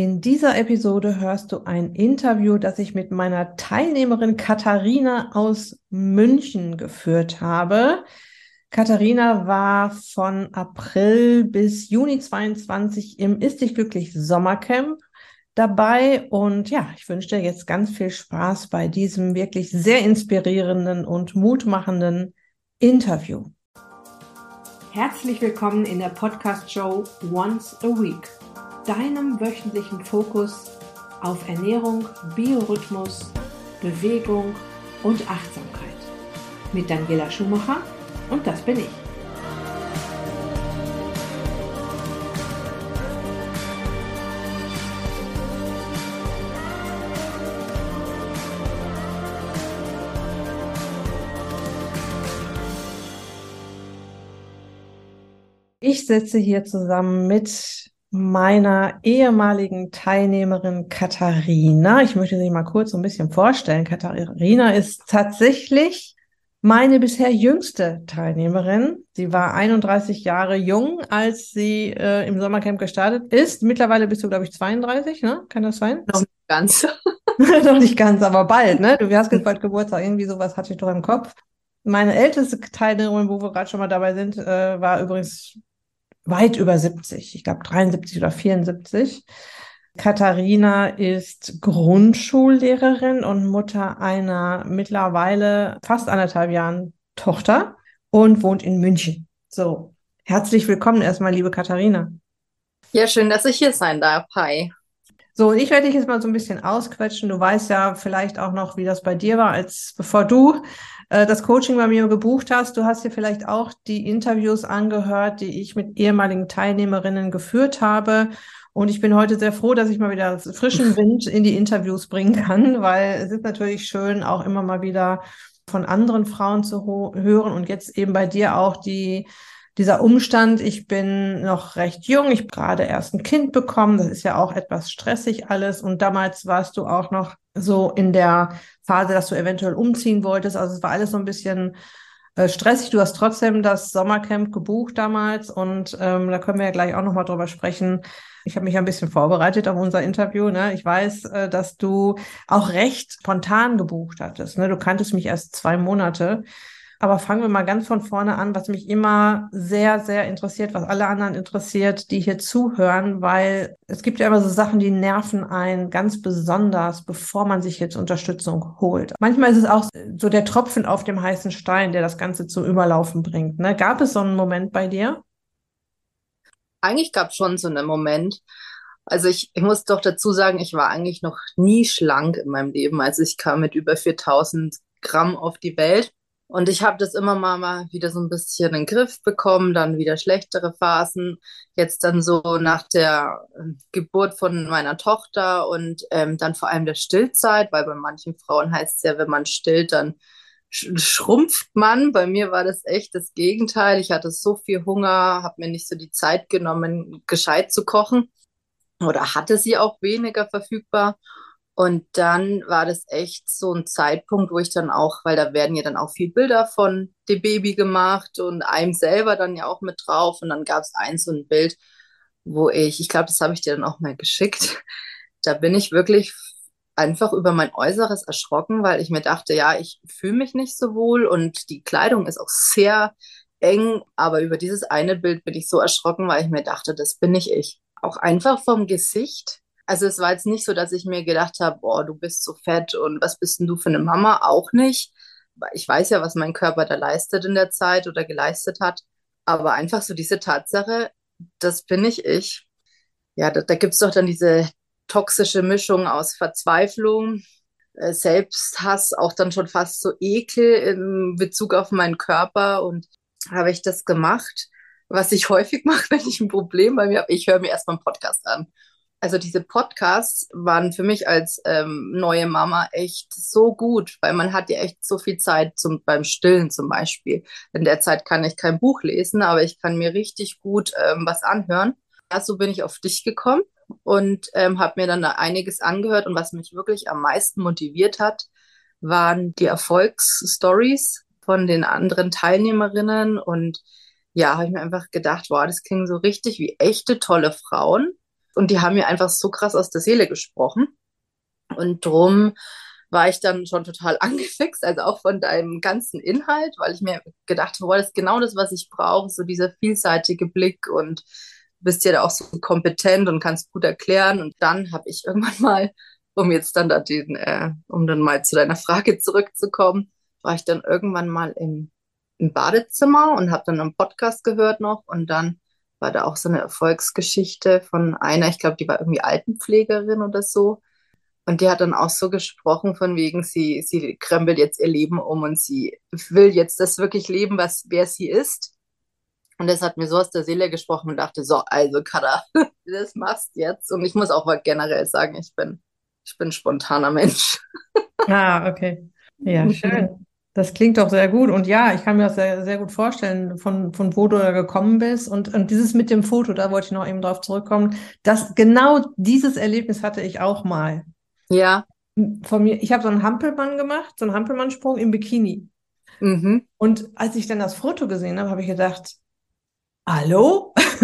In dieser Episode hörst du ein Interview, das ich mit meiner Teilnehmerin Katharina aus München geführt habe. Katharina war von April bis Juni 22 im Ist dich glücklich Sommercamp dabei und ja, ich wünsche dir jetzt ganz viel Spaß bei diesem wirklich sehr inspirierenden und mutmachenden Interview. Herzlich willkommen in der Podcast-Show Once a Week deinem wöchentlichen Fokus auf Ernährung, Biorhythmus, Bewegung und Achtsamkeit. Mit Daniela Schumacher und das bin ich. Ich sitze hier zusammen mit meiner ehemaligen Teilnehmerin Katharina. Ich möchte sie mal kurz so ein bisschen vorstellen. Katharina ist tatsächlich meine bisher jüngste Teilnehmerin. Sie war 31 Jahre jung, als sie äh, im Sommercamp gestartet ist. Mittlerweile bist du, glaube ich, 32, ne? Kann das sein? Noch nicht ganz. Noch nicht ganz, aber bald, ne? Du hast bald Geburtstag, irgendwie sowas hatte ich doch im Kopf. Meine älteste Teilnehmerin, wo wir gerade schon mal dabei sind, äh, war übrigens weit über 70, ich glaube 73 oder 74. Katharina ist Grundschullehrerin und Mutter einer mittlerweile fast anderthalb Jahren Tochter und wohnt in München. So, herzlich willkommen erstmal, liebe Katharina. Ja, schön, dass ich hier sein darf. Hi. So, ich werde dich jetzt mal so ein bisschen ausquetschen. Du weißt ja vielleicht auch noch, wie das bei dir war, als bevor du äh, das Coaching bei mir gebucht hast. Du hast dir vielleicht auch die Interviews angehört, die ich mit ehemaligen Teilnehmerinnen geführt habe. Und ich bin heute sehr froh, dass ich mal wieder frischen Wind in die Interviews bringen kann, weil es ist natürlich schön, auch immer mal wieder von anderen Frauen zu hören und jetzt eben bei dir auch die dieser Umstand, ich bin noch recht jung, ich habe gerade erst ein Kind bekommen, das ist ja auch etwas stressig alles und damals warst du auch noch so in der Phase, dass du eventuell umziehen wolltest, also es war alles so ein bisschen äh, stressig. Du hast trotzdem das Sommercamp gebucht damals und ähm, da können wir ja gleich auch nochmal drüber sprechen. Ich habe mich ein bisschen vorbereitet auf unser Interview. Ne? Ich weiß, äh, dass du auch recht spontan gebucht hattest. Ne? Du kanntest mich erst zwei Monate. Aber fangen wir mal ganz von vorne an, was mich immer sehr, sehr interessiert, was alle anderen interessiert, die hier zuhören, weil es gibt ja immer so Sachen, die nerven einen ganz besonders, bevor man sich jetzt Unterstützung holt. Manchmal ist es auch so der Tropfen auf dem heißen Stein, der das Ganze zum Überlaufen bringt. Ne? Gab es so einen Moment bei dir? Eigentlich gab es schon so einen Moment. Also ich, ich muss doch dazu sagen, ich war eigentlich noch nie schlank in meinem Leben. Also ich kam mit über 4000 Gramm auf die Welt und ich habe das immer mal, mal wieder so ein bisschen in den Griff bekommen, dann wieder schlechtere Phasen. Jetzt dann so nach der ähm, Geburt von meiner Tochter und ähm, dann vor allem der Stillzeit, weil bei manchen Frauen heißt es ja, wenn man stillt, dann schrumpft man. Bei mir war das echt das Gegenteil. Ich hatte so viel Hunger, habe mir nicht so die Zeit genommen, gescheit zu kochen oder hatte sie auch weniger verfügbar. Und dann war das echt so ein Zeitpunkt, wo ich dann auch, weil da werden ja dann auch viel Bilder von dem Baby gemacht und einem selber dann ja auch mit drauf. Und dann gab es eins so ein Bild, wo ich, ich glaube, das habe ich dir dann auch mal geschickt. Da bin ich wirklich einfach über mein Äußeres erschrocken, weil ich mir dachte, ja, ich fühle mich nicht so wohl und die Kleidung ist auch sehr eng. Aber über dieses eine Bild bin ich so erschrocken, weil ich mir dachte, das bin nicht ich. Auch einfach vom Gesicht also es war jetzt nicht so, dass ich mir gedacht habe, boah, du bist so fett und was bist denn du für eine Mama? Auch nicht. Ich weiß ja, was mein Körper da leistet in der Zeit oder geleistet hat. Aber einfach so diese Tatsache, das bin ich ich. Ja, da, da gibt es doch dann diese toxische Mischung aus Verzweiflung, äh, Selbsthass, auch dann schon fast so Ekel in Bezug auf meinen Körper. Und habe ich das gemacht, was ich häufig mache, wenn ich ein Problem bei mir habe. Ich höre mir erstmal einen Podcast an also diese Podcasts waren für mich als ähm, neue Mama echt so gut, weil man hat ja echt so viel Zeit zum, beim Stillen zum Beispiel. In der Zeit kann ich kein Buch lesen, aber ich kann mir richtig gut ähm, was anhören. Ja, so bin ich auf dich gekommen und ähm, habe mir dann da einiges angehört und was mich wirklich am meisten motiviert hat, waren die Erfolgsstories von den anderen Teilnehmerinnen und ja, habe ich mir einfach gedacht, wow, das klingt so richtig wie echte tolle Frauen und die haben mir einfach so krass aus der Seele gesprochen. Und drum war ich dann schon total angefixt, also auch von deinem ganzen Inhalt, weil ich mir gedacht habe, das ist genau das, was ich brauche, so dieser vielseitige Blick und bist ja auch so kompetent und kannst gut erklären. Und dann habe ich irgendwann mal, um jetzt dann da den, äh, um dann mal zu deiner Frage zurückzukommen, war ich dann irgendwann mal im, im Badezimmer und habe dann einen Podcast gehört noch und dann war da auch so eine Erfolgsgeschichte von einer, ich glaube, die war irgendwie Altenpflegerin oder so. Und die hat dann auch so gesprochen von wegen, sie, sie krempelt jetzt ihr Leben um und sie will jetzt das wirklich leben, was, wer sie ist. Und das hat mir so aus der Seele gesprochen und dachte, so, also Kada, das machst jetzt. Und ich muss auch mal generell sagen, ich bin, ich bin spontaner Mensch. Ah, okay. Ja, schön. Das klingt doch sehr gut. Und ja, ich kann mir das sehr, sehr gut vorstellen, von, von wo du da gekommen bist. Und, und dieses mit dem Foto, da wollte ich noch eben drauf zurückkommen. Das, genau dieses Erlebnis hatte ich auch mal. Ja. Von mir, ich habe so einen Hampelmann gemacht, so einen Hampelmannsprung im Bikini. Mhm. Und als ich dann das Foto gesehen habe, habe ich gedacht, hallo?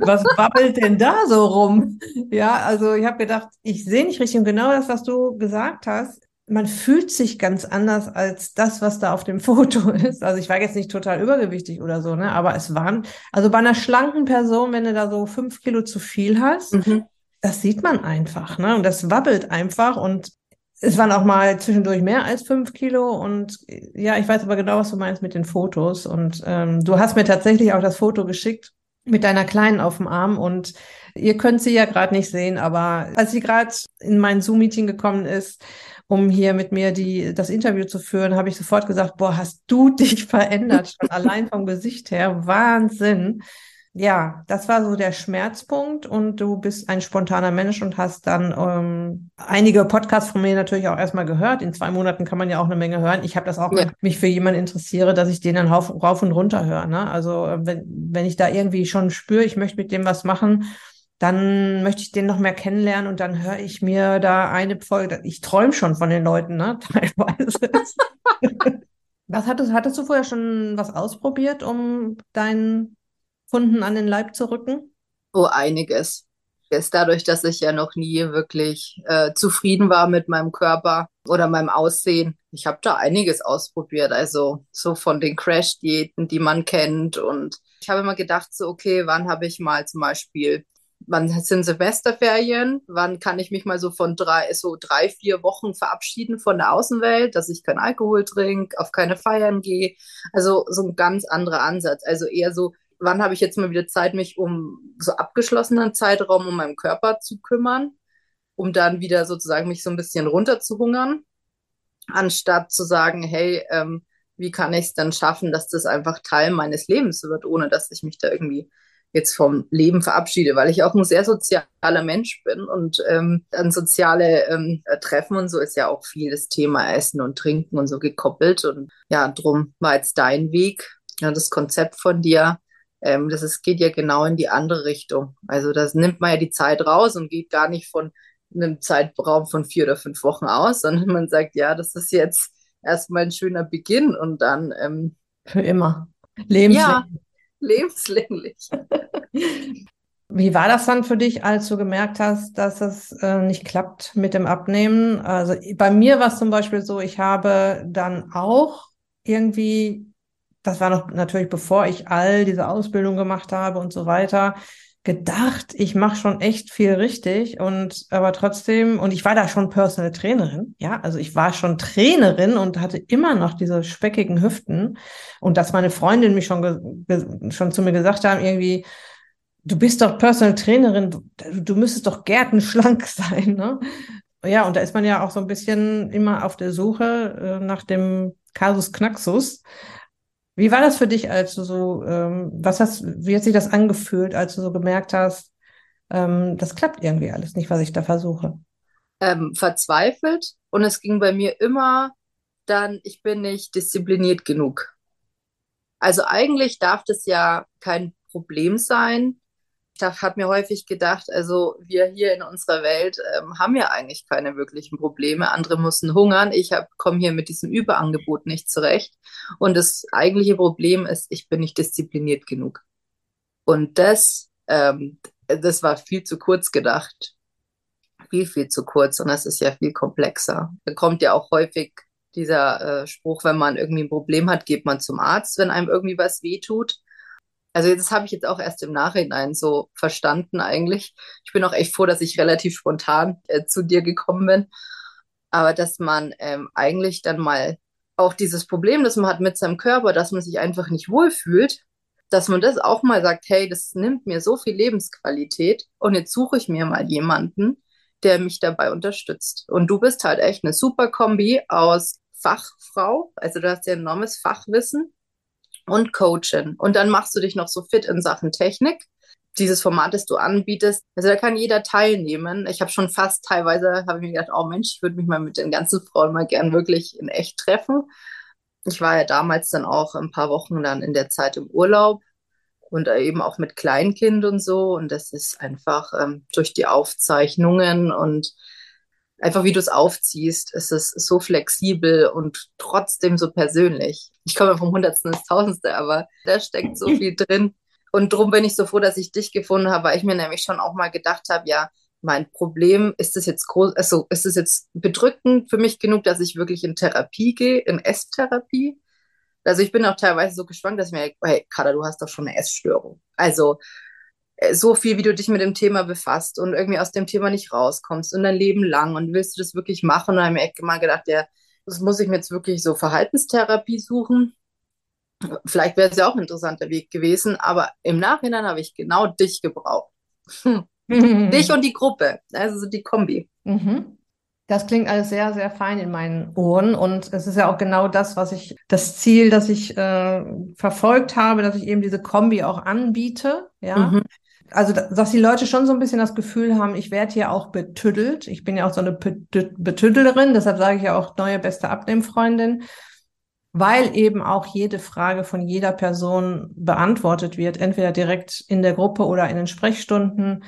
was wabbelt denn da so rum? Ja, also ich habe gedacht, ich sehe nicht richtig. Und genau das, was du gesagt hast, man fühlt sich ganz anders als das, was da auf dem Foto ist. Also ich war jetzt nicht total übergewichtig oder so, ne? Aber es waren, also bei einer schlanken Person, wenn du da so fünf Kilo zu viel hast, mhm das sieht man einfach, ne? Und das wabbelt einfach und es waren auch mal zwischendurch mehr als fünf Kilo und ja, ich weiß aber genau, was du meinst mit den Fotos und ähm, du hast mir tatsächlich auch das Foto geschickt mit deiner Kleinen auf dem Arm und ihr könnt sie ja gerade nicht sehen, aber als sie gerade in mein Zoom-Meeting gekommen ist, um hier mit mir die, das Interview zu führen, habe ich sofort gesagt, boah, hast du dich verändert, schon allein vom Gesicht her, Wahnsinn ja, das war so der Schmerzpunkt und du bist ein spontaner Mensch und hast dann ähm, einige Podcasts von mir natürlich auch erstmal gehört. In zwei Monaten kann man ja auch eine Menge hören. Ich habe das auch, ja. mich für jemanden interessiere, dass ich den dann rauf, rauf und runter höre. Ne? Also äh, wenn, wenn ich da irgendwie schon spüre, ich möchte mit dem was machen, dann möchte ich den noch mehr kennenlernen und dann höre ich mir da eine Folge. Ich träume schon von den Leuten, ne? Teilweise. was hattest, hattest du vorher schon was ausprobiert, um deinen Kunden an den Leib zu rücken? Oh, einiges. Ist dadurch, dass ich ja noch nie wirklich äh, zufrieden war mit meinem Körper oder meinem Aussehen. Ich habe da einiges ausprobiert, also so von den Crash-Diäten, die man kennt. Und ich habe immer gedacht, so, okay, wann habe ich mal zum Beispiel, wann sind Semesterferien? Wann kann ich mich mal so von drei, so drei, vier Wochen verabschieden von der Außenwelt, dass ich keinen Alkohol trinke, auf keine Feiern gehe? Also so ein ganz anderer Ansatz. Also eher so, wann habe ich jetzt mal wieder Zeit, mich um so abgeschlossenen Zeitraum um meinen Körper zu kümmern, um dann wieder sozusagen mich so ein bisschen runterzuhungern, anstatt zu sagen, hey, ähm, wie kann ich es dann schaffen, dass das einfach Teil meines Lebens wird, ohne dass ich mich da irgendwie jetzt vom Leben verabschiede, weil ich auch ein sehr sozialer Mensch bin und ähm, an soziale ähm, Treffen und so ist ja auch viel das Thema Essen und Trinken und so gekoppelt und ja, drum war jetzt dein Weg, ja, das Konzept von dir, ähm, das ist, geht ja genau in die andere Richtung. Also das nimmt man ja die Zeit raus und geht gar nicht von einem Zeitraum von vier oder fünf Wochen aus, sondern man sagt, ja, das ist jetzt erstmal ein schöner Beginn und dann ähm, für immer. Lebenslänglich. Ja, lebenslänglich. Wie war das dann für dich, als du gemerkt hast, dass es äh, nicht klappt mit dem Abnehmen? Also bei mir war es zum Beispiel so, ich habe dann auch irgendwie das war noch natürlich bevor ich all diese Ausbildung gemacht habe und so weiter, gedacht, ich mache schon echt viel richtig und aber trotzdem, und ich war da schon Personal Trainerin, ja, also ich war schon Trainerin und hatte immer noch diese speckigen Hüften und dass meine Freundin mich schon, schon zu mir gesagt haben, irgendwie, du bist doch Personal Trainerin, du, du müsstest doch gärtenschlank sein, ne? Ja, und da ist man ja auch so ein bisschen immer auf der Suche äh, nach dem Kasus Knaxus. Wie war das für dich, als du so, ähm, was hast, wie hat sich das angefühlt, als du so gemerkt hast, ähm, das klappt irgendwie alles nicht, was ich da versuche? Ähm, verzweifelt und es ging bei mir immer dann, ich bin nicht diszipliniert genug. Also eigentlich darf das ja kein Problem sein, habe mir häufig gedacht, also wir hier in unserer Welt ähm, haben ja eigentlich keine wirklichen Probleme. Andere müssen hungern. Ich komme hier mit diesem Überangebot nicht zurecht. Und das eigentliche Problem ist, ich bin nicht diszipliniert genug. Und das, ähm, das war viel zu kurz gedacht. Viel, viel zu kurz. Und das ist ja viel komplexer. Da kommt ja auch häufig dieser äh, Spruch, wenn man irgendwie ein Problem hat, geht man zum Arzt, wenn einem irgendwie was wehtut. Also das habe ich jetzt auch erst im Nachhinein so verstanden eigentlich. Ich bin auch echt froh, dass ich relativ spontan äh, zu dir gekommen bin. Aber dass man ähm, eigentlich dann mal auch dieses Problem, das man hat mit seinem Körper, dass man sich einfach nicht wohlfühlt, dass man das auch mal sagt, hey, das nimmt mir so viel Lebensqualität und jetzt suche ich mir mal jemanden, der mich dabei unterstützt. Und du bist halt echt eine super Kombi aus Fachfrau, also du hast ja enormes Fachwissen und Coaching. Und dann machst du dich noch so fit in Sachen Technik. Dieses Format, das du anbietest, also da kann jeder teilnehmen. Ich habe schon fast teilweise, habe ich mir gedacht, oh Mensch, ich würde mich mal mit den ganzen Frauen mal gern wirklich in echt treffen. Ich war ja damals dann auch ein paar Wochen dann in der Zeit im Urlaub und eben auch mit Kleinkind und so. Und das ist einfach ähm, durch die Aufzeichnungen und einfach wie du es aufziehst, ist es so flexibel und trotzdem so persönlich. Ich komme vom Hundertsten ins Tausendste, aber da steckt so viel drin. Und darum bin ich so froh, dass ich dich gefunden habe, weil ich mir nämlich schon auch mal gedacht habe, ja, mein Problem, ist es jetzt groß, also ist es jetzt bedrückend für mich genug, dass ich wirklich in Therapie gehe, in Esstherapie? Also ich bin auch teilweise so geschwankt, dass ich mir, hey, Kada, du hast doch schon eine Essstörung. Also so viel, wie du dich mit dem Thema befasst und irgendwie aus dem Thema nicht rauskommst und dein Leben lang und willst du das wirklich machen? Und dann habe ich mir mal gedacht, ja, das muss ich mir jetzt wirklich so Verhaltenstherapie suchen. Vielleicht wäre es ja auch ein interessanter Weg gewesen, aber im Nachhinein habe ich genau dich gebraucht. dich und die Gruppe, also die Kombi. Mhm. Das klingt alles sehr, sehr fein in meinen Ohren. Und es ist ja auch genau das, was ich, das Ziel, das ich äh, verfolgt habe, dass ich eben diese Kombi auch anbiete. Ja. Mhm also dass die Leute schon so ein bisschen das Gefühl haben, ich werde hier auch betüddelt. Ich bin ja auch so eine Betüddlerin, deshalb sage ich ja auch neue beste Abnehmfreundin, weil eben auch jede Frage von jeder Person beantwortet wird, entweder direkt in der Gruppe oder in den Sprechstunden,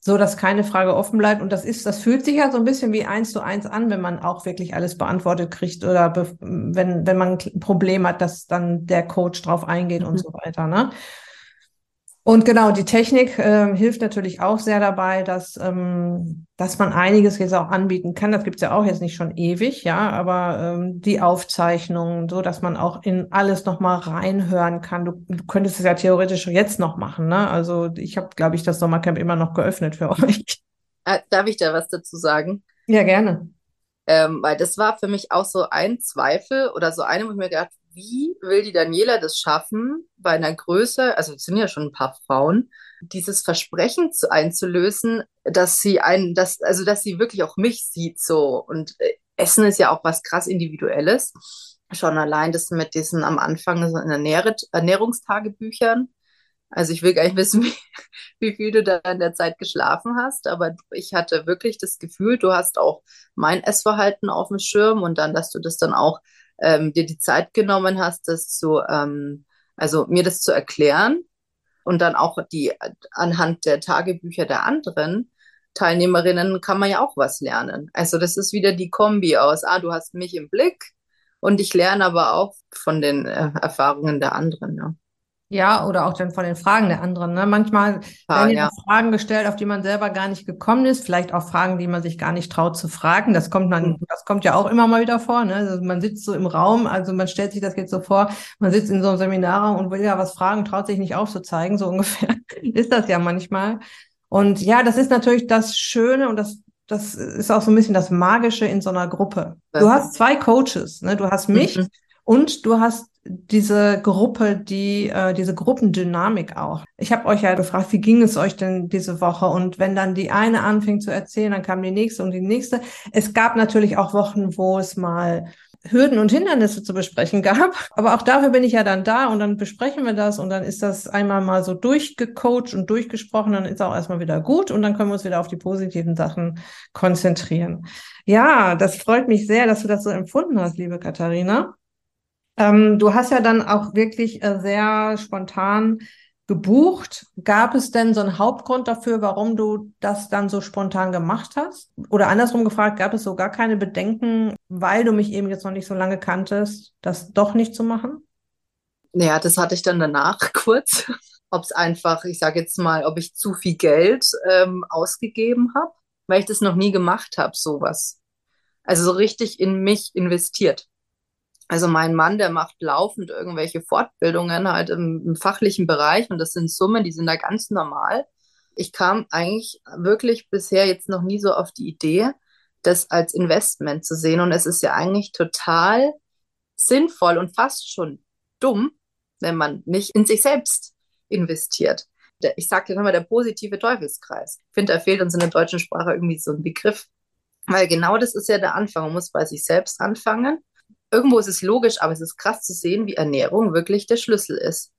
so dass keine Frage offen bleibt. Und das ist, das fühlt sich ja so ein bisschen wie eins zu eins an, wenn man auch wirklich alles beantwortet kriegt oder wenn, wenn man ein Problem hat, dass dann der Coach drauf eingeht mhm. und so weiter. Ne? Und genau, die Technik äh, hilft natürlich auch sehr dabei, dass, ähm, dass man einiges jetzt auch anbieten kann. Das gibt's ja auch jetzt nicht schon ewig, ja, aber ähm, die Aufzeichnungen, so dass man auch in alles nochmal reinhören kann. Du, du könntest es ja theoretisch jetzt noch machen, ne? Also ich habe, glaube ich, das Sommercamp immer noch geöffnet für euch. Äh, darf ich da was dazu sagen? Ja, gerne. Ähm, weil das war für mich auch so ein Zweifel oder so eine, wo ich mir gedacht wie will die Daniela das schaffen, bei einer Größe, also es sind ja schon ein paar Frauen, dieses Versprechen zu, einzulösen, dass sie einen, dass, also dass sie wirklich auch mich sieht so. Und äh, Essen ist ja auch was krass Individuelles. Schon allein das mit diesen am Anfang so in Ernähr Ernährungstagebüchern. Also ich will gar nicht wissen, wie, wie viel du da in der Zeit geschlafen hast, aber ich hatte wirklich das Gefühl, du hast auch mein Essverhalten auf dem Schirm und dann, dass du das dann auch ähm, dir die Zeit genommen hast, das zu, ähm, also mir das zu erklären und dann auch die anhand der Tagebücher der anderen Teilnehmerinnen kann man ja auch was lernen. Also das ist wieder die Kombi aus, ah, du hast mich im Blick und ich lerne aber auch von den äh, Erfahrungen der anderen. Ja. Ja, oder auch dann von den Fragen der anderen. Ne? Manchmal ah, werden ja Fragen gestellt, auf die man selber gar nicht gekommen ist. Vielleicht auch Fragen, die man sich gar nicht traut zu fragen. Das kommt dann, mhm. das kommt ja auch immer mal wieder vor. Ne? Also man sitzt so im Raum, also man stellt sich das jetzt so vor, man sitzt in so einem Seminarraum und will ja was fragen, traut sich nicht aufzuzeigen. So ungefähr ist das ja manchmal. Und ja, das ist natürlich das Schöne und das das ist auch so ein bisschen das Magische in so einer Gruppe. Du hast zwei Coaches, ne? Du hast mich mhm. Und du hast diese Gruppe, die äh, diese Gruppendynamik auch. Ich habe euch ja gefragt, wie ging es euch denn diese Woche? Und wenn dann die eine anfing zu erzählen, dann kam die nächste und die nächste. Es gab natürlich auch Wochen, wo es mal Hürden und Hindernisse zu besprechen gab. Aber auch dafür bin ich ja dann da und dann besprechen wir das und dann ist das einmal mal so durchgecoacht und durchgesprochen, dann ist auch erstmal wieder gut und dann können wir uns wieder auf die positiven Sachen konzentrieren. Ja, das freut mich sehr, dass du das so empfunden hast, liebe Katharina. Ähm, du hast ja dann auch wirklich äh, sehr spontan gebucht. Gab es denn so einen Hauptgrund dafür, warum du das dann so spontan gemacht hast? Oder andersrum gefragt, gab es so gar keine Bedenken, weil du mich eben jetzt noch nicht so lange kanntest, das doch nicht zu machen? Ja, das hatte ich dann danach kurz ob es einfach, ich sage jetzt mal, ob ich zu viel Geld ähm, ausgegeben habe, weil ich das noch nie gemacht habe, sowas. Also so richtig in mich investiert. Also mein Mann, der macht laufend irgendwelche Fortbildungen halt im, im fachlichen Bereich und das sind Summen, die sind da ganz normal. Ich kam eigentlich wirklich bisher jetzt noch nie so auf die Idee, das als Investment zu sehen. Und es ist ja eigentlich total sinnvoll und fast schon dumm, wenn man nicht in sich selbst investiert. Ich sage immer der positive Teufelskreis. Ich finde, da fehlt uns in der deutschen Sprache irgendwie so ein Begriff. Weil genau das ist ja der Anfang. Man muss bei sich selbst anfangen. Irgendwo ist es logisch, aber es ist krass zu sehen, wie Ernährung wirklich der Schlüssel ist.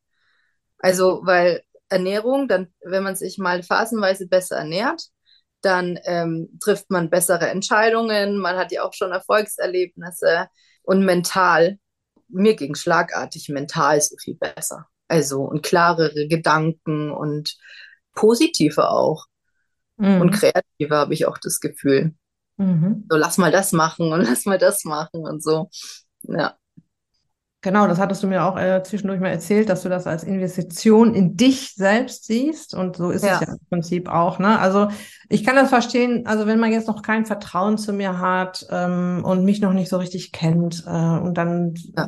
Also, weil Ernährung, dann, wenn man sich mal phasenweise besser ernährt, dann ähm, trifft man bessere Entscheidungen, man hat ja auch schon Erfolgserlebnisse und mental, mir ging schlagartig mental so viel besser. Also und klarere Gedanken und positive auch. Mhm. Und kreative habe ich auch das Gefühl. Mhm. So, lass mal das machen und lass mal das machen und so. Ja. Genau, das hattest du mir auch äh, zwischendurch mal erzählt, dass du das als Investition in dich selbst siehst. Und so ist ja. es ja im Prinzip auch. Ne? Also ich kann das verstehen, also wenn man jetzt noch kein Vertrauen zu mir hat ähm, und mich noch nicht so richtig kennt äh, und dann. Ja.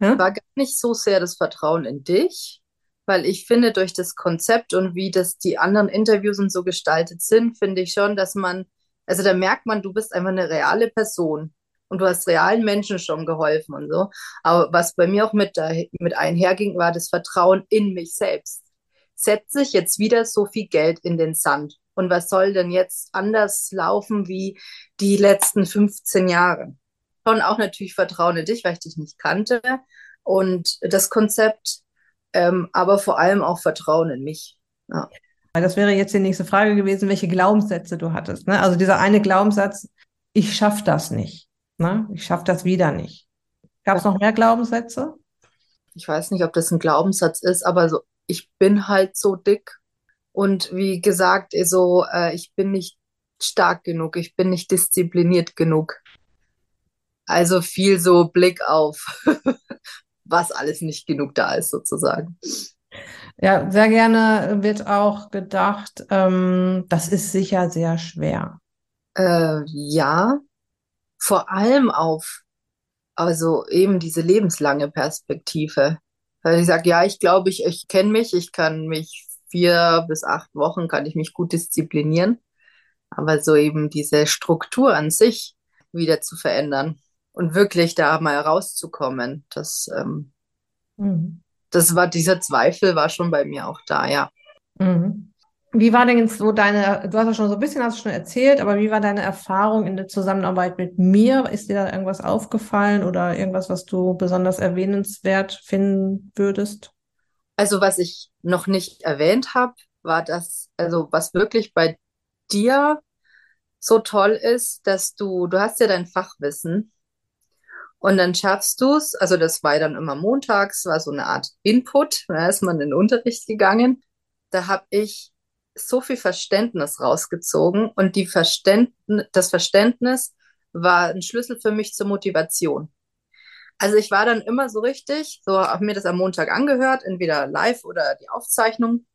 Ja? War gar nicht so sehr das Vertrauen in dich, weil ich finde, durch das Konzept und wie das die anderen Interviews und so gestaltet sind, finde ich schon, dass man, also da merkt man, du bist einfach eine reale Person und du hast realen Menschen schon geholfen und so. Aber was bei mir auch mit, mit einherging, war das Vertrauen in mich selbst. Setze ich jetzt wieder so viel Geld in den Sand? Und was soll denn jetzt anders laufen wie die letzten 15 Jahre? Schon auch natürlich Vertrauen in dich, weil ich dich nicht kannte. Und das Konzept, ähm, aber vor allem auch Vertrauen in mich. Ja. Das wäre jetzt die nächste Frage gewesen, welche Glaubenssätze du hattest. Ne? Also dieser eine Glaubenssatz, ich schaffe das nicht. Ne? Ich schaffe das wieder nicht. Gab es noch mehr Glaubenssätze? Ich weiß nicht, ob das ein Glaubenssatz ist, aber so, ich bin halt so dick. Und wie gesagt, so, äh, ich bin nicht stark genug, ich bin nicht diszipliniert genug. Also viel so Blick auf, was alles nicht genug da ist, sozusagen. Ja, sehr gerne wird auch gedacht, ähm, das ist sicher sehr schwer. Äh, ja, vor allem auf, also eben diese lebenslange Perspektive. Weil ich sage, ja, ich glaube, ich, ich kenne mich, ich kann mich vier bis acht Wochen, kann ich mich gut disziplinieren. Aber so eben diese Struktur an sich wieder zu verändern und wirklich da mal rauszukommen, das, ähm, mhm. Das war, dieser Zweifel war schon bei mir auch da, ja. Mhm. Wie war denn jetzt so deine, du hast ja schon so ein bisschen, hast schon erzählt, aber wie war deine Erfahrung in der Zusammenarbeit mit mir? Ist dir da irgendwas aufgefallen oder irgendwas, was du besonders erwähnenswert finden würdest? Also was ich noch nicht erwähnt habe, war das, also was wirklich bei dir so toll ist, dass du, du hast ja dein Fachwissen und dann schaffst du es, also das war dann immer montags, war so eine Art Input, da ist man in den Unterricht gegangen. Da habe ich so viel Verständnis rausgezogen und die Verständnis, das Verständnis war ein Schlüssel für mich zur Motivation. Also ich war dann immer so richtig, so habe mir das am Montag angehört, entweder live oder die Aufzeichnung.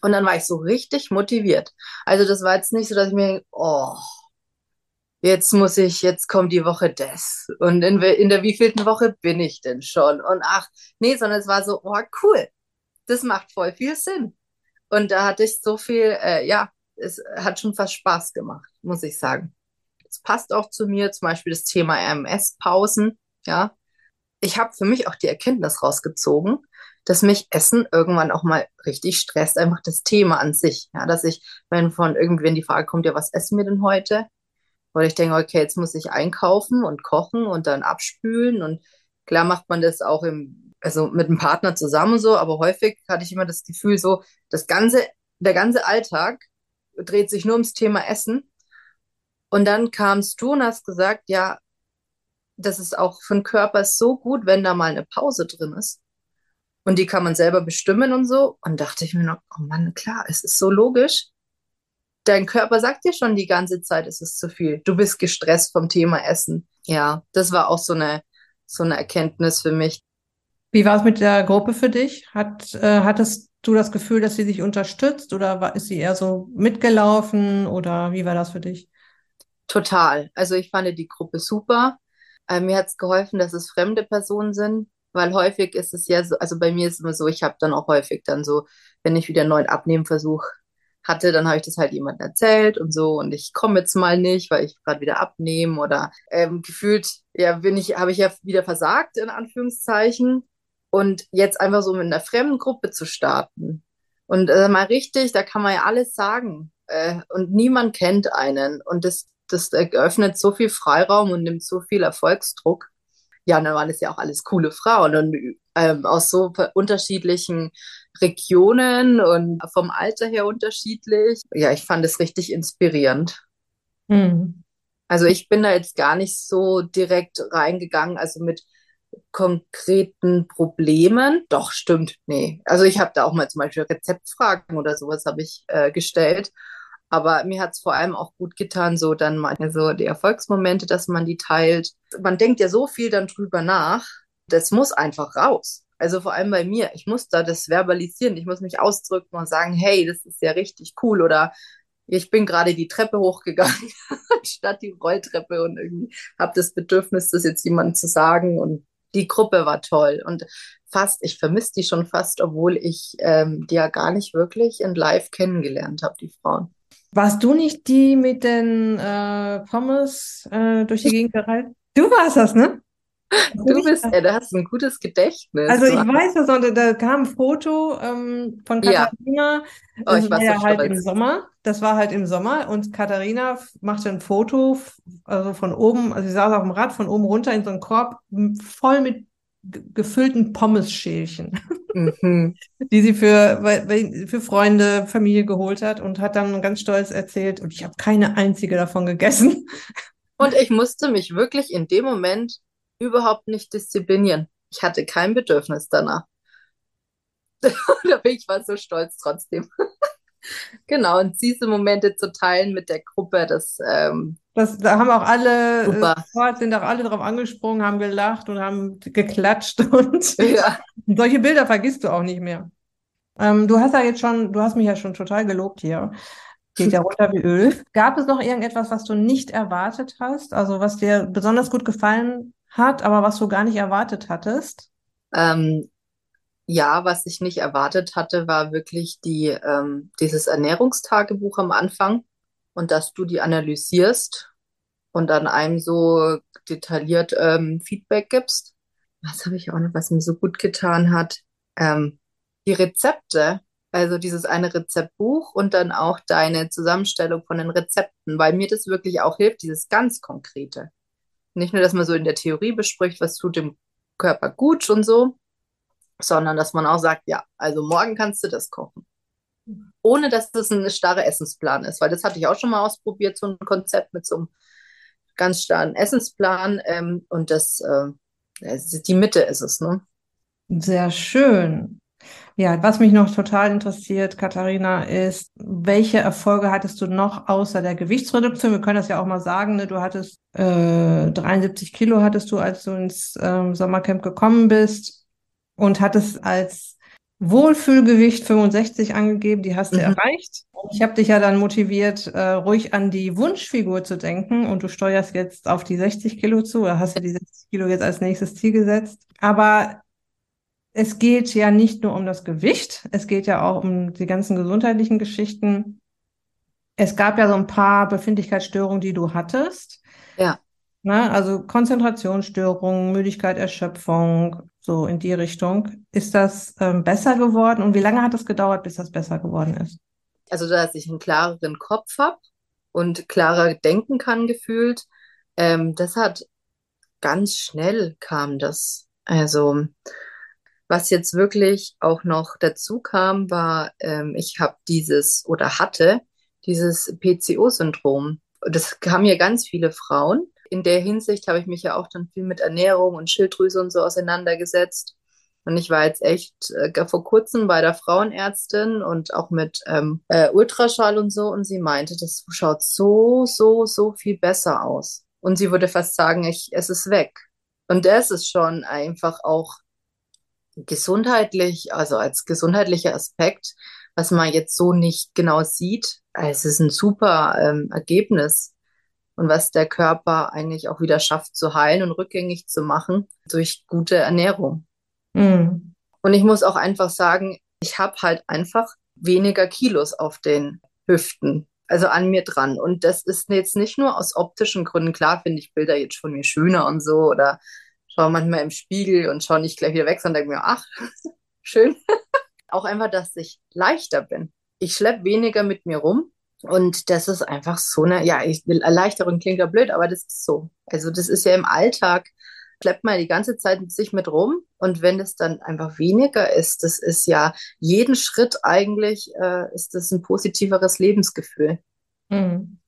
Und dann war ich so richtig motiviert. Also das war jetzt nicht so, dass ich mir, oh, jetzt muss ich, jetzt kommt die Woche das. Und in, in der wievielten Woche bin ich denn schon? Und ach, nee, sondern es war so, oh, cool. Das macht voll viel Sinn. Und da hatte ich so viel, äh, ja, es hat schon fast Spaß gemacht, muss ich sagen. Es passt auch zu mir, zum Beispiel das Thema RMS-Pausen, ja. Ich habe für mich auch die Erkenntnis rausgezogen, dass mich Essen irgendwann auch mal richtig stresst, einfach das Thema an sich. Ja, dass ich, wenn von irgendwen die Frage kommt, ja, was essen wir denn heute? Weil ich denke, okay, jetzt muss ich einkaufen und kochen und dann abspülen und klar macht man das auch im also mit einem Partner zusammen so, aber häufig hatte ich immer das Gefühl so, das ganze, der ganze Alltag dreht sich nur ums Thema Essen. Und dann kamst du und hast gesagt, ja, das ist auch für den Körper so gut, wenn da mal eine Pause drin ist. Und die kann man selber bestimmen und so. Und dachte ich mir noch, oh Mann, klar, es ist so logisch. Dein Körper sagt dir schon die ganze Zeit, es ist zu viel. Du bist gestresst vom Thema Essen. Ja, das war auch so eine, so eine Erkenntnis für mich. Wie war es mit der Gruppe für dich? Hat, äh, hat es du das Gefühl, dass sie sich unterstützt oder war, ist sie eher so mitgelaufen oder wie war das für dich? Total. Also ich fand die Gruppe super. Äh, mir hat es geholfen, dass es fremde Personen sind, weil häufig ist es ja so, also bei mir ist es immer so, ich habe dann auch häufig dann so, wenn ich wieder einen neuen Abnehmversuch hatte, dann habe ich das halt jemandem erzählt und so und ich komme jetzt mal nicht, weil ich gerade wieder abnehme oder ähm, gefühlt, ja, bin ich, habe ich ja wieder versagt, in Anführungszeichen. Und jetzt einfach so mit einer fremden Gruppe zu starten. Und äh, mal richtig, da kann man ja alles sagen. Äh, und niemand kennt einen. Und das, das eröffnet so viel Freiraum und nimmt so viel Erfolgsdruck. Ja, und dann waren es ja auch alles coole Frauen und ähm, aus so unterschiedlichen Regionen und vom Alter her unterschiedlich. Ja, ich fand es richtig inspirierend. Mhm. Also ich bin da jetzt gar nicht so direkt reingegangen, also mit konkreten Problemen. Doch, stimmt, nee. Also ich habe da auch mal zum Beispiel Rezeptfragen oder sowas habe ich äh, gestellt. Aber mir hat es vor allem auch gut getan, so dann mal so die Erfolgsmomente, dass man die teilt. Man denkt ja so viel dann drüber nach. Das muss einfach raus. Also vor allem bei mir. Ich muss da das verbalisieren. Ich muss mich ausdrücken und sagen, hey, das ist ja richtig cool. Oder ich bin gerade die Treppe hochgegangen, statt die Rolltreppe und irgendwie habe das Bedürfnis, das jetzt jemandem zu sagen. Und die Gruppe war toll. Und fast, ich vermisse die schon fast, obwohl ich ähm, die ja gar nicht wirklich in live kennengelernt habe, die Frauen. Warst du nicht die mit den äh, Pommes äh, durch die Gegend gereist? Du warst das, ne? Du bist, ja, du hast ein gutes Gedächtnis. Also ich weiß das, und da kam ein Foto ähm, von Katharina. Ja. Oh, das war ja so halt im Sommer. Das war halt im Sommer und Katharina machte ein Foto, also von oben, also sie saß auf dem Rad von oben runter in so einen Korb voll mit gefüllten Pommesschälchen, mhm. die sie für, für Freunde, Familie geholt hat und hat dann ganz stolz erzählt, und ich habe keine einzige davon gegessen. Und ich musste mich wirklich in dem Moment überhaupt nicht disziplinieren. Ich hatte kein Bedürfnis danach. da bin ich war so stolz trotzdem. Genau, und diese Momente zu teilen mit der Gruppe, das ähm, das, da haben auch alle, äh, sind auch alle drauf angesprungen, haben gelacht und haben geklatscht und ja. solche Bilder vergisst du auch nicht mehr. Ähm, du hast ja jetzt schon, du hast mich ja schon total gelobt hier. Geht ja runter wie Öl. Gab es noch irgendetwas, was du nicht erwartet hast? Also was dir besonders gut gefallen hat, aber was du gar nicht erwartet hattest? Ähm, ja, was ich nicht erwartet hatte, war wirklich die, ähm, dieses Ernährungstagebuch am Anfang und dass du die analysierst und dann einem so detailliert ähm, Feedback gibst. Was habe ich auch noch, was mir so gut getan hat? Ähm, die Rezepte, also dieses eine Rezeptbuch und dann auch deine Zusammenstellung von den Rezepten, weil mir das wirklich auch hilft, dieses ganz Konkrete. Nicht nur, dass man so in der Theorie bespricht, was tut dem Körper gut und so, sondern dass man auch sagt, ja, also morgen kannst du das kochen ohne dass das ein starrer Essensplan ist, weil das hatte ich auch schon mal ausprobiert, so ein Konzept mit so einem ganz starren Essensplan ähm, und das, äh, die Mitte ist es, ne? Sehr schön. Ja, was mich noch total interessiert, Katharina, ist, welche Erfolge hattest du noch außer der Gewichtsreduktion? Wir können das ja auch mal sagen, ne? du hattest äh, 73 Kilo hattest du, als du ins äh, Sommercamp gekommen bist und hattest als Wohlfühlgewicht 65 angegeben, die hast du mhm. erreicht. Ich habe dich ja dann motiviert, äh, ruhig an die Wunschfigur zu denken und du steuerst jetzt auf die 60 Kilo zu oder hast du die 60 Kilo jetzt als nächstes Ziel gesetzt. Aber es geht ja nicht nur um das Gewicht, es geht ja auch um die ganzen gesundheitlichen Geschichten. Es gab ja so ein paar Befindlichkeitsstörungen, die du hattest. Ja. Na, also Konzentrationsstörungen, Müdigkeit, Erschöpfung, so in die Richtung. Ist das ähm, besser geworden und wie lange hat es gedauert, bis das besser geworden ist? Also, dass ich einen klareren Kopf habe und klarer denken kann gefühlt, ähm, das hat ganz schnell kam das. Also, was jetzt wirklich auch noch dazu kam, war, ähm, ich habe dieses oder hatte dieses PCO-Syndrom. Das haben mir ganz viele Frauen in der Hinsicht habe ich mich ja auch dann viel mit Ernährung und Schilddrüse und so auseinandergesetzt. Und ich war jetzt echt äh, vor kurzem bei der Frauenärztin und auch mit ähm, äh, Ultraschall und so. Und sie meinte, das schaut so, so, so viel besser aus. Und sie würde fast sagen, ich, es ist weg. Und das ist schon einfach auch gesundheitlich, also als gesundheitlicher Aspekt, was man jetzt so nicht genau sieht, es ist ein super ähm, Ergebnis. Und was der Körper eigentlich auch wieder schafft zu heilen und rückgängig zu machen durch gute Ernährung. Mhm. Und ich muss auch einfach sagen, ich habe halt einfach weniger Kilos auf den Hüften, also an mir dran. Und das ist jetzt nicht nur aus optischen Gründen. Klar finde ich Bilder jetzt von mir schöner und so oder schaue manchmal im Spiegel und schaue nicht gleich wieder weg, sondern denke mir, ach, schön. auch einfach, dass ich leichter bin. Ich schleppe weniger mit mir rum. Und das ist einfach so eine, ja, ich will Erleichterung klingt ja blöd, aber das ist so. Also das ist ja im Alltag, schleppt man die ganze Zeit mit sich mit rum. Und wenn es dann einfach weniger ist, das ist ja jeden Schritt eigentlich, äh, ist das ein positiveres Lebensgefühl. Mhm.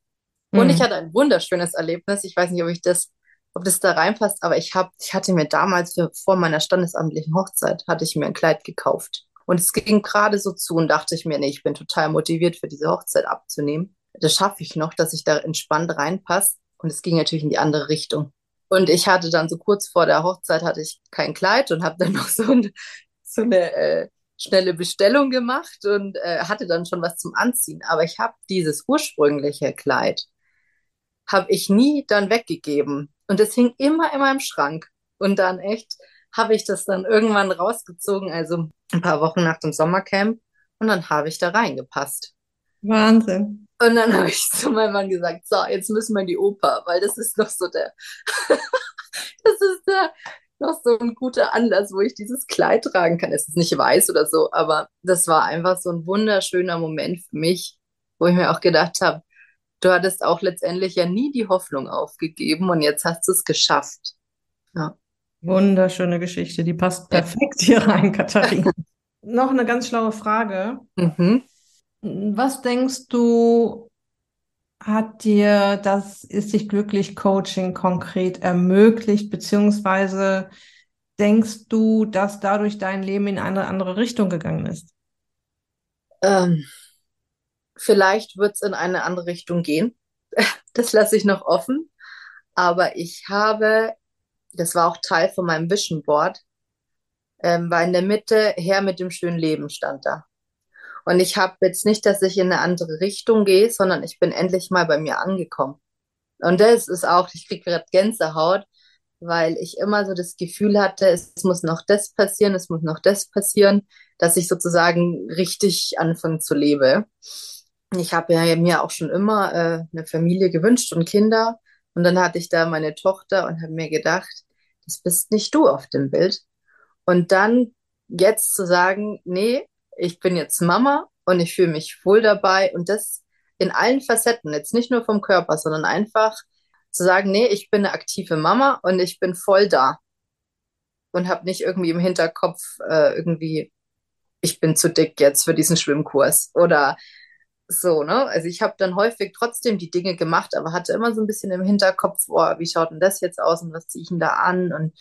Und ich mhm. hatte ein wunderschönes Erlebnis. Ich weiß nicht, ob ich das ob das da reinpasst, aber ich habe, ich hatte mir damals für, vor meiner standesamtlichen Hochzeit, hatte ich mir ein Kleid gekauft. Und es ging gerade so zu und dachte ich mir, nee, ich bin total motiviert für diese Hochzeit abzunehmen. Das schaffe ich noch, dass ich da entspannt reinpasse. Und es ging natürlich in die andere Richtung. Und ich hatte dann so kurz vor der Hochzeit hatte ich kein Kleid und habe dann noch so, ein, so eine äh, schnelle Bestellung gemacht und äh, hatte dann schon was zum Anziehen. Aber ich habe dieses ursprüngliche Kleid habe ich nie dann weggegeben, und es hing immer in meinem Schrank. Und dann echt habe ich das dann irgendwann rausgezogen, also ein paar Wochen nach dem Sommercamp. Und dann habe ich da reingepasst. Wahnsinn. Und dann habe ich zu meinem Mann gesagt, so, jetzt müssen wir in die Oper, weil das ist noch so der, das ist der, noch so ein guter Anlass, wo ich dieses Kleid tragen kann. Es ist nicht weiß oder so, aber das war einfach so ein wunderschöner Moment für mich, wo ich mir auch gedacht habe, du hattest auch letztendlich ja nie die Hoffnung aufgegeben und jetzt hast du es geschafft. Ja. Wunderschöne Geschichte, die passt perfekt hier rein, Katharina. Noch eine ganz schlaue Frage. Mhm. Was denkst du, hat dir das Ist dich glücklich Coaching konkret ermöglicht, beziehungsweise denkst du, dass dadurch dein Leben in eine andere Richtung gegangen ist? Ähm, Vielleicht wird es in eine andere Richtung gehen. Das lasse ich noch offen. Aber ich habe, das war auch Teil von meinem Vision Board, ähm, war in der Mitte her mit dem schönen Leben stand da. Und ich habe jetzt nicht, dass ich in eine andere Richtung gehe, sondern ich bin endlich mal bei mir angekommen. Und das ist auch, ich kriege gerade Gänsehaut, weil ich immer so das Gefühl hatte, es muss noch das passieren, es muss noch das passieren, dass ich sozusagen richtig anfange zu leben ich habe ja mir auch schon immer äh, eine Familie gewünscht und Kinder. Und dann hatte ich da meine Tochter und habe mir gedacht, das bist nicht du auf dem Bild. Und dann jetzt zu sagen, nee, ich bin jetzt Mama und ich fühle mich wohl dabei und das in allen Facetten, jetzt nicht nur vom Körper, sondern einfach zu sagen, nee, ich bin eine aktive Mama und ich bin voll da und habe nicht irgendwie im Hinterkopf äh, irgendwie, ich bin zu dick jetzt für diesen Schwimmkurs oder so, ne? Also ich habe dann häufig trotzdem die Dinge gemacht, aber hatte immer so ein bisschen im Hinterkopf, boah, wie schaut denn das jetzt aus und was ziehe ich denn da an? Und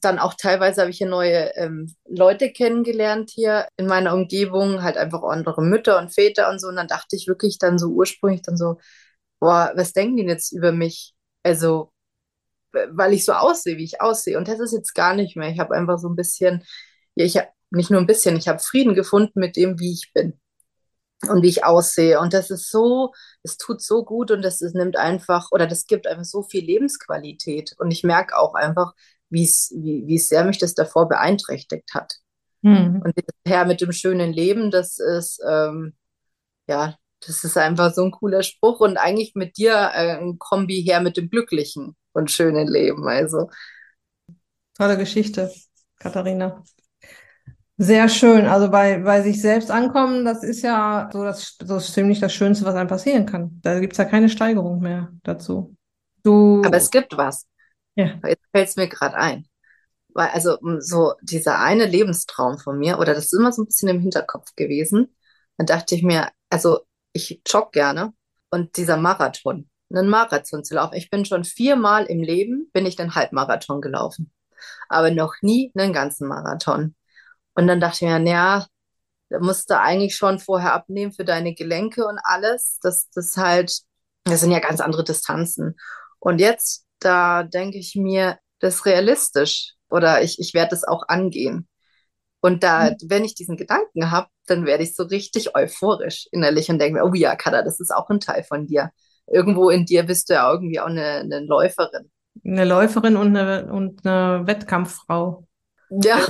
dann auch teilweise habe ich hier neue ähm, Leute kennengelernt hier in meiner Umgebung, halt einfach andere Mütter und Väter und so. Und dann dachte ich wirklich dann so ursprünglich dann so, boah, was denken die jetzt über mich? Also, weil ich so aussehe, wie ich aussehe. Und das ist jetzt gar nicht mehr. Ich habe einfach so ein bisschen, ja, ich habe nicht nur ein bisschen, ich habe Frieden gefunden mit dem, wie ich bin und wie ich aussehe. Und das ist so, es tut so gut und das, das nimmt einfach oder das gibt einfach so viel Lebensqualität. Und ich merke auch einfach, wie es, wie, wie sehr mich das davor beeinträchtigt hat. Mhm. Und Herr mit dem schönen Leben, das ist, ähm, ja, das ist einfach so ein cooler Spruch und eigentlich mit dir äh, ein Kombi her mit dem glücklichen und schönen Leben. Also. Tolle Geschichte, Katharina. Sehr schön. Also bei, bei sich selbst ankommen, das ist ja so das, so ziemlich das Schönste, was einem passieren kann. Da gibt's ja keine Steigerung mehr dazu. Du, Aber es gibt was. Ja. Jetzt fällt es mir gerade ein. Weil, also so dieser eine Lebenstraum von mir, oder das ist immer so ein bisschen im Hinterkopf gewesen, dann dachte ich mir, also ich jogge gerne und dieser Marathon, einen Marathon zu laufen. Ich bin schon viermal im Leben, bin ich den Halbmarathon gelaufen, aber noch nie einen ganzen Marathon. Und dann dachte ich mir, naja, da musst du eigentlich schon vorher abnehmen für deine Gelenke und alles. Das, das halt, das sind ja ganz andere Distanzen. Und jetzt, da denke ich mir, das ist realistisch oder ich, ich werde das auch angehen. Und da, mhm. wenn ich diesen Gedanken habe, dann werde ich so richtig euphorisch innerlich und denke mir, oh ja, Kada, das ist auch ein Teil von dir. Irgendwo in dir bist du ja irgendwie auch eine, eine Läuferin. Eine Läuferin und eine, und eine Wettkampffrau. Ja.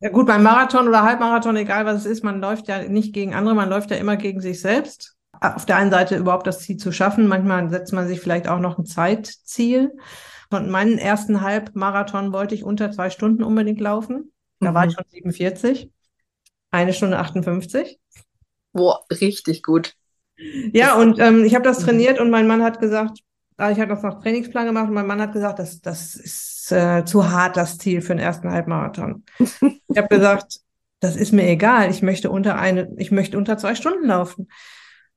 Ja gut, beim Marathon oder Halbmarathon, egal was es ist, man läuft ja nicht gegen andere, man läuft ja immer gegen sich selbst. Auf der einen Seite überhaupt das Ziel zu schaffen, manchmal setzt man sich vielleicht auch noch ein Zeitziel. Und meinen ersten Halbmarathon wollte ich unter zwei Stunden unbedingt laufen. Da mhm. war ich mhm. schon 47. Eine Stunde 58. Boah, richtig gut. Ja, und ähm, ich habe das trainiert und mein Mann hat gesagt, ah, ich habe das nach Trainingsplan gemacht und mein Mann hat gesagt, das, das ist äh, zu hart, das Ziel für den ersten Halbmarathon. ich habe gesagt, das ist mir egal, ich möchte unter eine, ich möchte unter zwei Stunden laufen.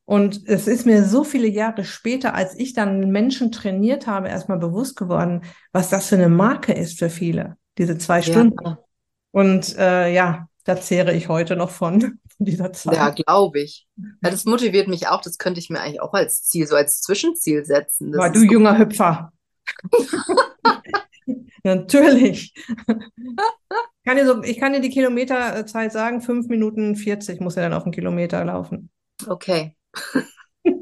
Und es ist mir so viele Jahre später, als ich dann Menschen trainiert habe, erstmal bewusst geworden, was das für eine Marke ist für viele, diese zwei Stunden. Ja. Und äh, ja, da zehre ich heute noch von, dieser Zeit. Ja, glaube ich. Ja, das motiviert mich auch. Das könnte ich mir eigentlich auch als Ziel, so als Zwischenziel setzen. Das du junger Hüpfer. Natürlich. kann dir so, ich kann dir die Kilometerzeit sagen, 5 Minuten 40 muss er dann auf den Kilometer laufen. Okay.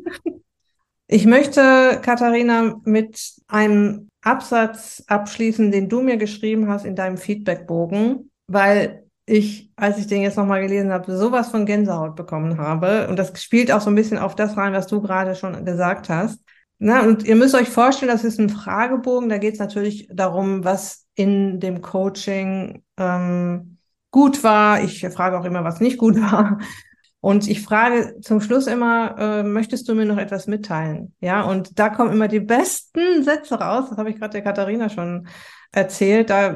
ich möchte, Katharina, mit einem Absatz abschließen, den du mir geschrieben hast in deinem Feedbackbogen, weil ich, als ich den jetzt nochmal gelesen habe, sowas von Gänsehaut bekommen habe. Und das spielt auch so ein bisschen auf das rein, was du gerade schon gesagt hast. Na, und ihr müsst euch vorstellen, das ist ein Fragebogen. Da geht es natürlich darum, was in dem Coaching ähm, gut war. Ich frage auch immer, was nicht gut war. Und ich frage zum Schluss immer, äh, möchtest du mir noch etwas mitteilen? Ja, und da kommen immer die besten Sätze raus. Das habe ich gerade der Katharina schon erzählt. Da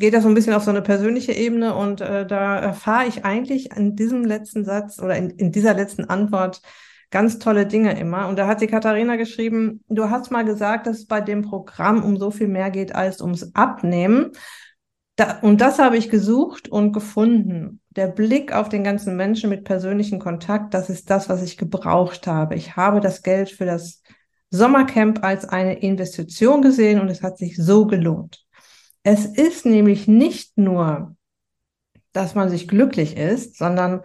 geht das so ein bisschen auf so eine persönliche Ebene und äh, da erfahre ich eigentlich an diesem letzten Satz oder in, in dieser letzten Antwort ganz tolle Dinge immer. Und da hat die Katharina geschrieben, du hast mal gesagt, dass es bei dem Programm um so viel mehr geht als ums Abnehmen. Da, und das habe ich gesucht und gefunden. Der Blick auf den ganzen Menschen mit persönlichem Kontakt, das ist das, was ich gebraucht habe. Ich habe das Geld für das Sommercamp als eine Investition gesehen und es hat sich so gelohnt. Es ist nämlich nicht nur, dass man sich glücklich ist, sondern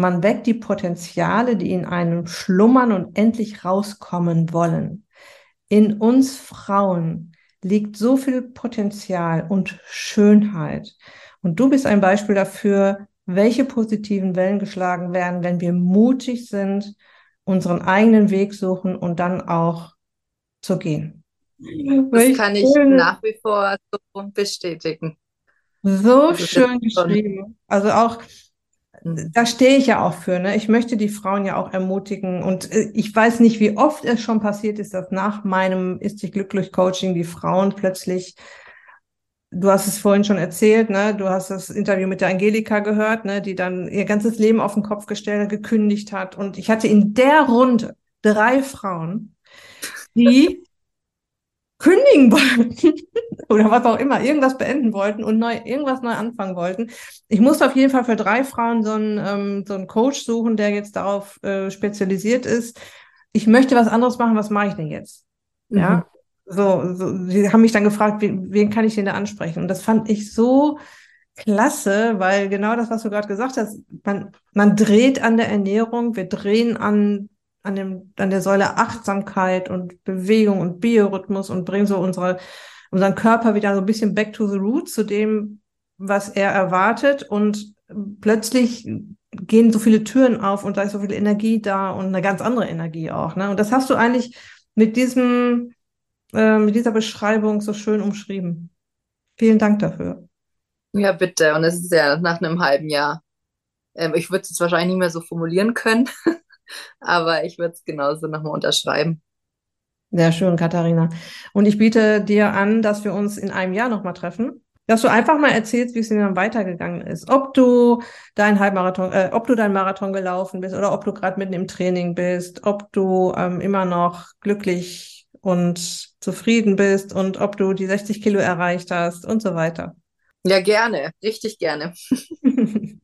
man weckt die Potenziale, die in einem schlummern und endlich rauskommen wollen. In uns Frauen liegt so viel Potenzial und Schönheit. Und du bist ein Beispiel dafür, welche positiven Wellen geschlagen werden, wenn wir mutig sind, unseren eigenen Weg suchen und dann auch zu gehen. Das kann ich schön. nach wie vor so bestätigen. So schön geschrieben. Also auch. Da stehe ich ja auch für. Ne? Ich möchte die Frauen ja auch ermutigen. Und äh, ich weiß nicht, wie oft es schon passiert ist, dass nach meinem Ist dich glücklich Coaching die Frauen plötzlich Du hast es vorhin schon erzählt, ne? Du hast das Interview mit der Angelika gehört, ne? Die dann ihr ganzes Leben auf den Kopf gestellt, gekündigt hat. Und ich hatte in der Runde drei Frauen, die kündigen wollten oder was auch immer, irgendwas beenden wollten und neu, irgendwas neu anfangen wollten. Ich musste auf jeden Fall für drei Frauen so einen, ähm, so einen Coach suchen, der jetzt darauf äh, spezialisiert ist. Ich möchte was anderes machen, was mache ich denn jetzt? Mhm. Ja, so, so, sie haben mich dann gefragt, wen, wen kann ich denn da ansprechen? Und das fand ich so klasse, weil genau das, was du gerade gesagt hast, man, man dreht an der Ernährung, wir drehen an, an, dem, an der Säule Achtsamkeit und Bewegung und Biorhythmus und bringen so unsere, unseren Körper wieder so ein bisschen back to the roots, zu dem, was er erwartet. Und plötzlich gehen so viele Türen auf und da ist so viel Energie da und eine ganz andere Energie auch. Ne? Und das hast du eigentlich mit diesem äh, mit dieser Beschreibung so schön umschrieben. Vielen Dank dafür. Ja, bitte. Und es ist ja nach einem halben Jahr. Ähm, ich würde es jetzt wahrscheinlich nicht mehr so formulieren können, aber ich würde es genauso nochmal unterschreiben. Sehr schön, Katharina. Und ich biete dir an, dass wir uns in einem Jahr nochmal treffen. Dass du einfach mal erzählst, wie es dir dann weitergegangen ist. Ob du dein Halbmarathon, äh, ob du dein Marathon gelaufen bist oder ob du gerade mitten im Training bist, ob du ähm, immer noch glücklich und zufrieden bist und ob du die 60 Kilo erreicht hast und so weiter. Ja, gerne, richtig gerne.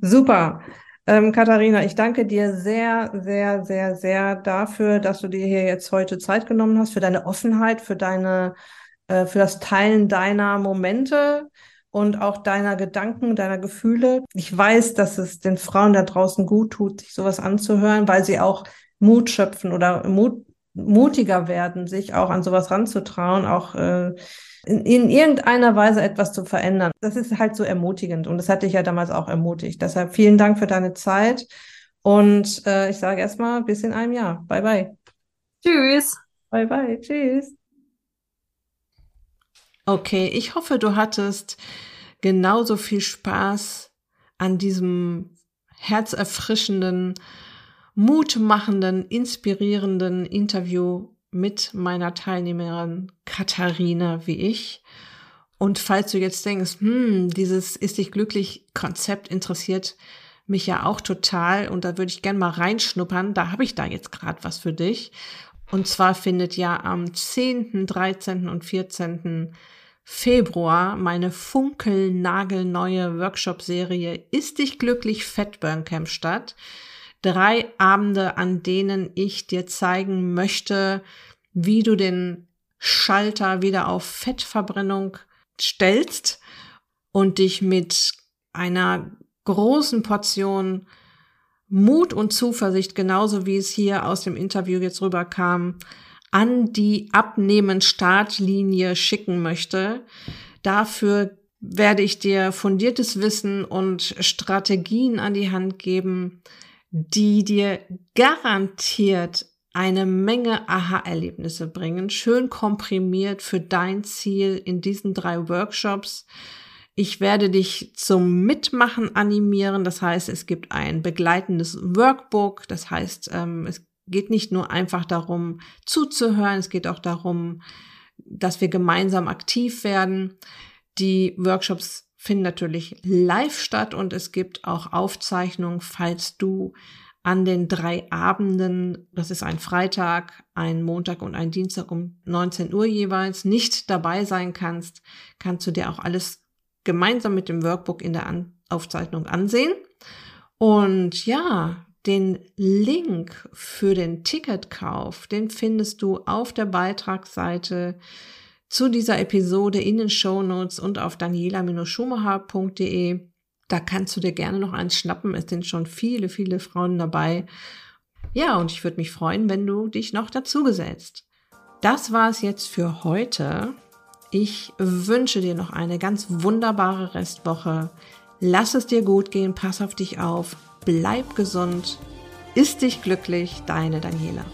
Super. Ähm, Katharina, ich danke dir sehr, sehr, sehr, sehr dafür, dass du dir hier jetzt heute Zeit genommen hast, für deine Offenheit, für deine, äh, für das Teilen deiner Momente und auch deiner Gedanken, deiner Gefühle. Ich weiß, dass es den Frauen da draußen gut tut, sich sowas anzuhören, weil sie auch Mut schöpfen oder Mut, mutiger werden, sich auch an sowas ranzutrauen, auch äh, in, in irgendeiner Weise etwas zu verändern. Das ist halt so ermutigend und das hatte ich ja damals auch ermutigt. Deshalb vielen Dank für deine Zeit und äh, ich sage erstmal bis in einem Jahr. Bye bye. Tschüss. Bye bye. Tschüss. Okay, ich hoffe, du hattest genauso viel Spaß an diesem herzerfrischenden, mutmachenden, inspirierenden Interview mit meiner Teilnehmerin Katharina wie ich. Und falls du jetzt denkst, hm, dieses Ist dich glücklich Konzept interessiert mich ja auch total und da würde ich gerne mal reinschnuppern, da habe ich da jetzt gerade was für dich. Und zwar findet ja am 10., 13. und 14. Februar meine funkelnagelneue Workshop-Serie Ist dich glücklich Fatburn Camp statt. Drei Abende, an denen ich dir zeigen möchte, wie du den Schalter wieder auf Fettverbrennung stellst und dich mit einer großen Portion Mut und Zuversicht, genauso wie es hier aus dem Interview jetzt rüberkam, an die abnehmen Startlinie schicken möchte. Dafür werde ich dir fundiertes Wissen und Strategien an die Hand geben, die dir garantiert eine Menge Aha-Erlebnisse bringen, schön komprimiert für dein Ziel in diesen drei Workshops. Ich werde dich zum Mitmachen animieren. Das heißt, es gibt ein begleitendes Workbook. Das heißt, ähm, es geht nicht nur einfach darum, zuzuhören, es geht auch darum, dass wir gemeinsam aktiv werden. Die Workshops finden natürlich live statt und es gibt auch Aufzeichnungen, falls du an den drei Abenden, das ist ein Freitag, ein Montag und ein Dienstag um 19 Uhr jeweils, nicht dabei sein kannst, kannst du dir auch alles gemeinsam mit dem Workbook in der An Aufzeichnung ansehen. Und ja, den Link für den Ticketkauf, den findest du auf der Beitragsseite zu dieser Episode in den Show Notes und auf daniela-schumacher.de. Da kannst du dir gerne noch eins schnappen. Es sind schon viele, viele Frauen dabei. Ja, und ich würde mich freuen, wenn du dich noch dazu gesellst. Das war es jetzt für heute. Ich wünsche dir noch eine ganz wunderbare Restwoche. Lass es dir gut gehen, pass auf dich auf bleib gesund, ist dich glücklich, deine Daniela.